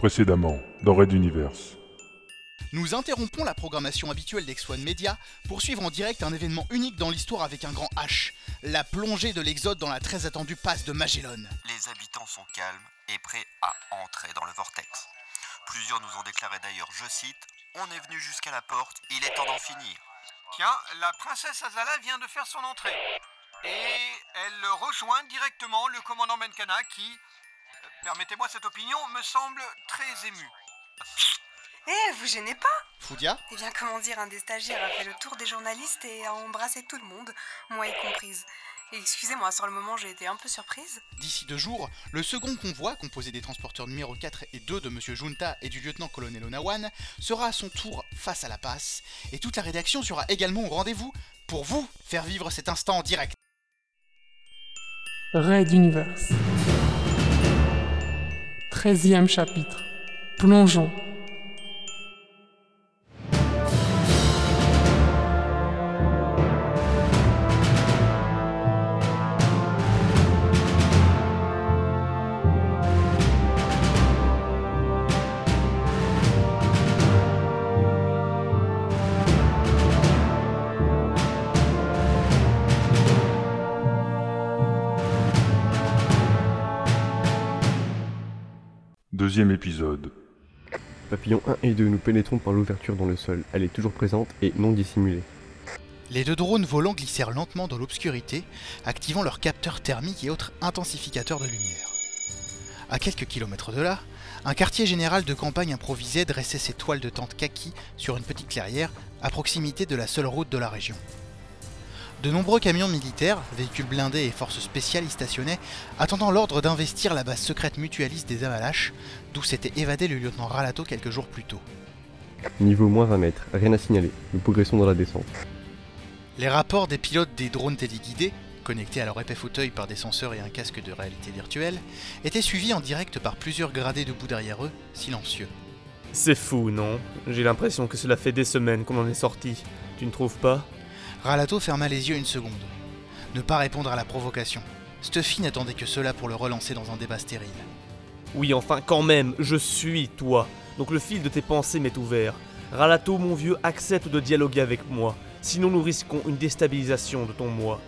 Précédemment, dans Red Universe. Nous interrompons la programmation habituelle d'X1 Media pour suivre en direct un événement unique dans l'histoire avec un grand H, la plongée de l'Exode dans la très attendue passe de Magellan. Les habitants sont calmes et prêts à entrer dans le vortex. Plusieurs nous ont déclaré d'ailleurs, je cite, On est venu jusqu'à la porte, il est temps d'en finir. Tiens, la princesse Azala vient de faire son entrée. Et elle rejoint directement le commandant Menkana qui, permettez-moi cette opinion, me semble très ému. Eh, vous gênez pas Foudia? Eh bien, comment dire, un des stagiaires a fait le tour des journalistes et a embrassé tout le monde, moi y comprise. Et excusez-moi, sur le moment, j'ai été un peu surprise. D'ici deux jours, le second convoi, composé des transporteurs numéro 4 et 2 de Monsieur Junta et du lieutenant-colonel Onawan, sera à son tour face à la passe, et toute la rédaction sera également au rendez-vous pour vous faire vivre cet instant en direct. Red Universe. 13e chapitre. Plongeons. Deuxième épisode. Papillon 1 et 2, nous pénétrons par l'ouverture dans le sol. Elle est toujours présente et non dissimulée. Les deux drones volants glissèrent lentement dans l'obscurité, activant leurs capteurs thermiques et autres intensificateurs de lumière. À quelques kilomètres de là, un quartier général de campagne improvisé dressait ses toiles de tente kaki sur une petite clairière à proximité de la seule route de la région. De nombreux camions militaires, véhicules blindés et forces spéciales y stationnaient, attendant l'ordre d'investir la base secrète mutualiste des Avalaches, d'où s'était évadé le lieutenant Ralato quelques jours plus tôt. Niveau moins 20 mètres, rien à signaler. Nous progressons dans la descente. Les rapports des pilotes des drones téléguidés, connectés à leur épais fauteuil par des senseurs et un casque de réalité virtuelle, étaient suivis en direct par plusieurs gradés debout derrière eux, silencieux. C'est fou, non? J'ai l'impression que cela fait des semaines qu'on en est sorti. Tu ne trouves pas? Ralato ferma les yeux une seconde. Ne pas répondre à la provocation. Stuffy n'attendait que cela pour le relancer dans un débat stérile. Oui, enfin, quand même, je suis toi. Donc le fil de tes pensées m'est ouvert. Ralato, mon vieux, accepte de dialoguer avec moi. Sinon, nous risquons une déstabilisation de ton moi.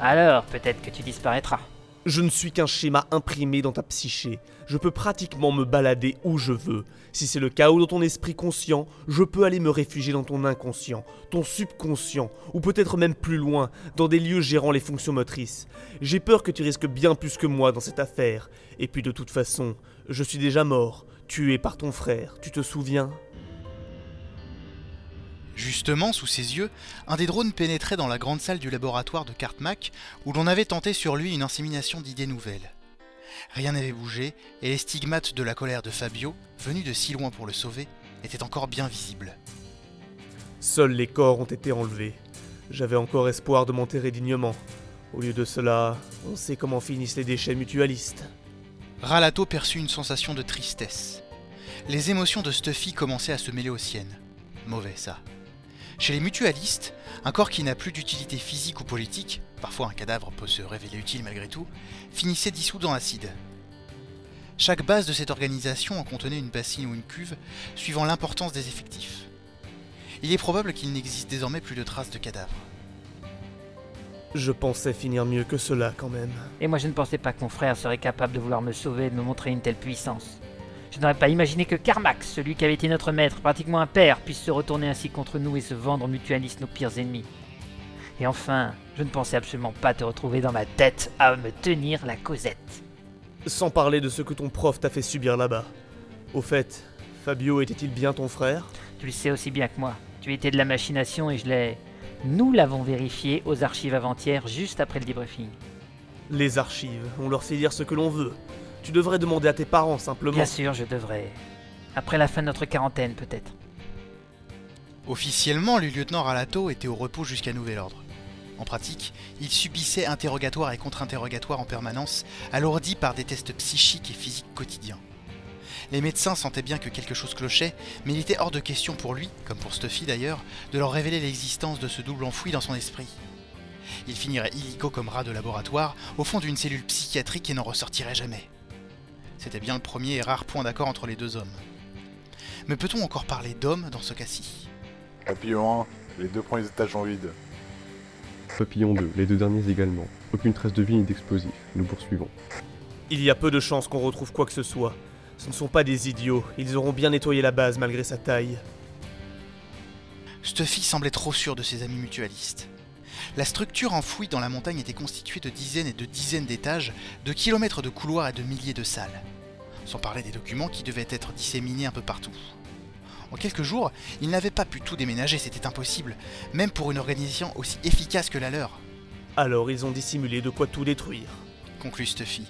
Alors, peut-être que tu disparaîtras. Je ne suis qu'un schéma imprimé dans ta psyché. Je peux pratiquement me balader où je veux. Si c'est le chaos dans ton esprit conscient, je peux aller me réfugier dans ton inconscient, ton subconscient, ou peut-être même plus loin, dans des lieux gérant les fonctions motrices. J'ai peur que tu risques bien plus que moi dans cette affaire. Et puis de toute façon, je suis déjà mort, tué par ton frère, tu te souviens? Justement, sous ses yeux, un des drones pénétrait dans la grande salle du laboratoire de Cartmack, où l'on avait tenté sur lui une insémination d'idées nouvelles. Rien n'avait bougé, et les stigmates de la colère de Fabio, venu de si loin pour le sauver, étaient encore bien visibles. Seuls les corps ont été enlevés. J'avais encore espoir de m'enterrer dignement. Au lieu de cela, on sait comment finissent les déchets mutualistes. Ralato perçut une sensation de tristesse. Les émotions de Stuffy commençaient à se mêler aux siennes. Mauvais ça. Chez les mutualistes, un corps qui n'a plus d'utilité physique ou politique, parfois un cadavre peut se révéler utile malgré tout, finissait dissous dans l'acide. Chaque base de cette organisation en contenait une bassine ou une cuve, suivant l'importance des effectifs. Il est probable qu'il n'existe désormais plus de traces de cadavres. Je pensais finir mieux que cela quand même. Et moi je ne pensais pas que mon frère serait capable de vouloir me sauver et de me montrer une telle puissance. Je n'aurais pas imaginé que Carmack, celui qui avait été notre maître, pratiquement un père, puisse se retourner ainsi contre nous et se vendre aux mutualistes nos pires ennemis. Et enfin, je ne pensais absolument pas te retrouver dans ma tête à me tenir la causette. Sans parler de ce que ton prof t'a fait subir là-bas. Au fait, Fabio était-il bien ton frère? Tu le sais aussi bien que moi. Tu étais de la machination et je l'ai. Nous l'avons vérifié aux archives avant-hier, juste après le debriefing. Les archives, on leur fait dire ce que l'on veut. Tu devrais demander à tes parents simplement. Bien sûr, je devrais. Après la fin de notre quarantaine, peut-être. Officiellement, le lieutenant Ralato était au repos jusqu'à nouvel ordre. En pratique, il subissait interrogatoires et contre-interrogatoires en permanence, alourdis par des tests psychiques et physiques quotidiens. Les médecins sentaient bien que quelque chose clochait, mais il était hors de question pour lui, comme pour Stuffy d'ailleurs, de leur révéler l'existence de ce double enfoui dans son esprit. Il finirait illico comme rat de laboratoire, au fond d'une cellule psychiatrique et n'en ressortirait jamais. C'était bien le premier et rare point d'accord entre les deux hommes. Mais peut-on encore parler d'hommes dans ce cas-ci? Papillon 1, les deux premiers étages sont vides. Papillon 2, les deux derniers également. Aucune trace de vie ni d'explosifs. Nous poursuivons. Il y a peu de chances qu'on retrouve quoi que ce soit. Ce ne sont pas des idiots, ils auront bien nettoyé la base malgré sa taille. Stuffy semblait trop sûr de ses amis mutualistes. La structure enfouie dans la montagne était constituée de dizaines et de dizaines d'étages, de kilomètres de couloirs et de milliers de salles. Sans parler des documents qui devaient être disséminés un peu partout. En quelques jours, ils n'avaient pas pu tout déménager, c'était impossible, même pour une organisation aussi efficace que la leur, Alors ils ont dissimulé de quoi tout détruire. conclut Stuffy.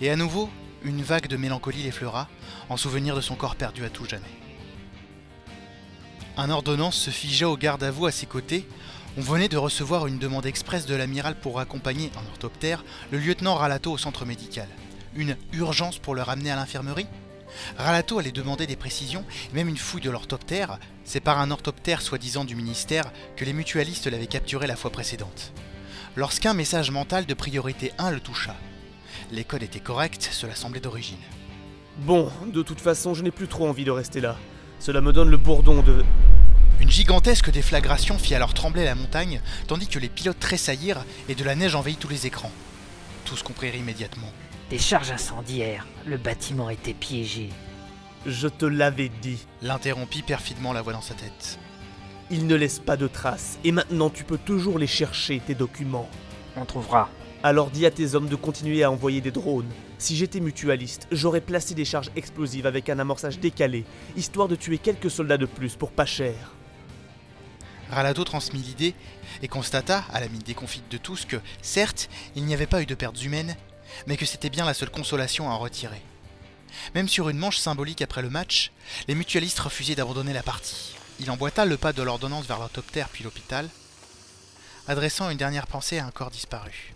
Et à nouveau, une vague de mélancolie l'effleura, en souvenir de son corps perdu à tout jamais. Un ordonnance se figea au garde à vous à ses côtés. On venait de recevoir une demande expresse de l'amiral pour accompagner, en orthoptère, le lieutenant Ralato au centre médical. Une urgence pour le ramener à l'infirmerie? Ralato allait demander des précisions, même une fouille de l'orthoptère. C'est par un orthoptère soi-disant du ministère que les mutualistes l'avaient capturé la fois précédente. Lorsqu'un message mental de priorité 1 le toucha. Les codes étaient corrects, cela semblait d'origine. Bon, de toute façon, je n'ai plus trop envie de rester là. Cela me donne le bourdon de... Une gigantesque déflagration fit alors trembler la montagne, tandis que les pilotes tressaillirent et de la neige envahit tous les écrans. Tous comprirent immédiatement. Des charges incendiaires. Le bâtiment était piégé. Je te l'avais dit. L'interrompit perfidement la voix dans sa tête. Ils ne laissent pas de traces, et maintenant tu peux toujours les chercher, tes documents. On trouvera. Alors dis à tes hommes de continuer à envoyer des drones. Si j'étais mutualiste, j'aurais placé des charges explosives avec un amorçage décalé, histoire de tuer quelques soldats de plus pour pas cher. Ralato transmit l'idée et constata, à la mine déconfite de tous, que, certes, il n'y avait pas eu de pertes humaines, mais que c'était bien la seule consolation à en retirer. Même sur une manche symbolique après le match, les mutualistes refusaient d'abandonner la partie. Il emboîta le pas de l'ordonnance vers l'orthoptère puis l'hôpital, adressant une dernière pensée à un corps disparu.